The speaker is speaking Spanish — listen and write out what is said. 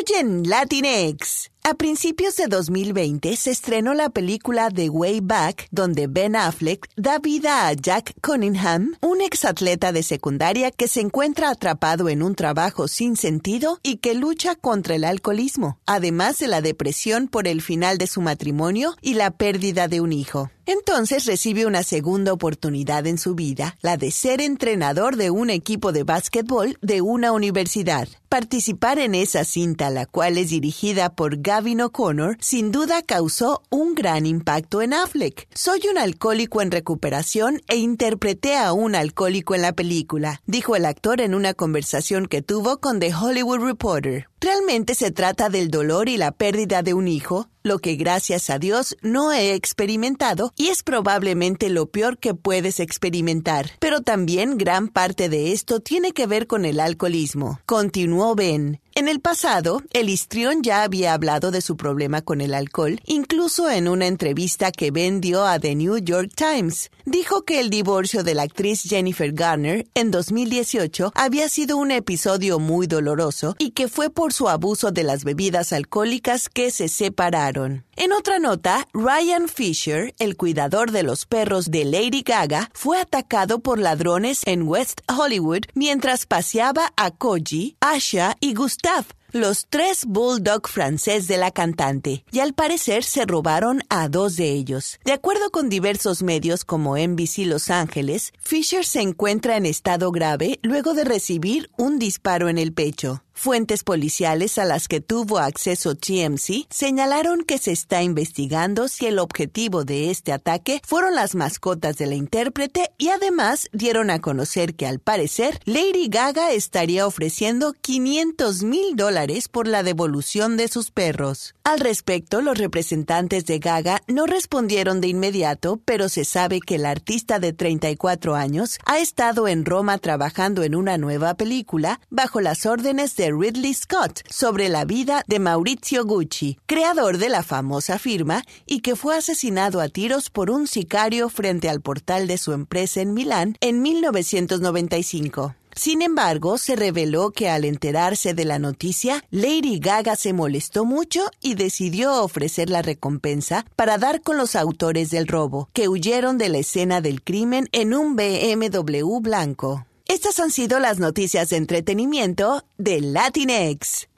Hoy en. A principios de 2020 se estrenó la película The Way Back, donde Ben Affleck da vida a Jack Cunningham, un exatleta de secundaria que se encuentra atrapado en un trabajo sin sentido y que lucha contra el alcoholismo, además de la depresión por el final de su matrimonio y la pérdida de un hijo. Entonces recibe una segunda oportunidad en su vida, la de ser entrenador de un equipo de básquetbol de una universidad. Participar en esa cinta, la cual es dirigida por Gavin O'Connor, sin duda causó un gran impacto en Affleck. Soy un alcohólico en recuperación e interpreté a un alcohólico en la película, dijo el actor en una conversación que tuvo con The Hollywood Reporter. Realmente se trata del dolor y la pérdida de un hijo, lo que gracias a Dios no he experimentado y es probablemente lo peor que puedes experimentar. Pero también gran parte de esto tiene que ver con el alcoholismo. Continuó Ben. En el pasado, el histrión ya había hablado de su problema con el alcohol, incluso en una entrevista que Ben dio a The New York Times. Dijo que el divorcio de la actriz Jennifer Garner en 2018 había sido un episodio muy doloroso y que fue por su abuso de las bebidas alcohólicas que se separaron. En otra nota, Ryan Fisher, el cuidador de los perros de Lady Gaga, fue atacado por ladrones en West Hollywood mientras paseaba a Koji, Asha y Los tres bulldog francés de la cantante, y al parecer se robaron a dos de ellos. De acuerdo con diversos medios como NBC Los Ángeles, Fisher se encuentra en estado grave luego de recibir un disparo en el pecho. Fuentes policiales a las que tuvo acceso TMC señalaron que se está investigando si el objetivo de este ataque fueron las mascotas de la intérprete y además dieron a conocer que al parecer Lady Gaga estaría ofreciendo 500 mil dólares por la devolución de sus perros. Al respecto, los representantes de Gaga no respondieron de inmediato, pero se sabe que el artista de 34 años ha estado en Roma trabajando en una nueva película bajo las órdenes de Ridley Scott sobre la vida de Maurizio Gucci, creador de la famosa firma y que fue asesinado a tiros por un sicario frente al portal de su empresa en Milán en 1995. Sin embargo, se reveló que al enterarse de la noticia, Lady Gaga se molestó mucho y decidió ofrecer la recompensa para dar con los autores del robo, que huyeron de la escena del crimen en un BMW blanco. Estas han sido las noticias de entretenimiento de Latinx.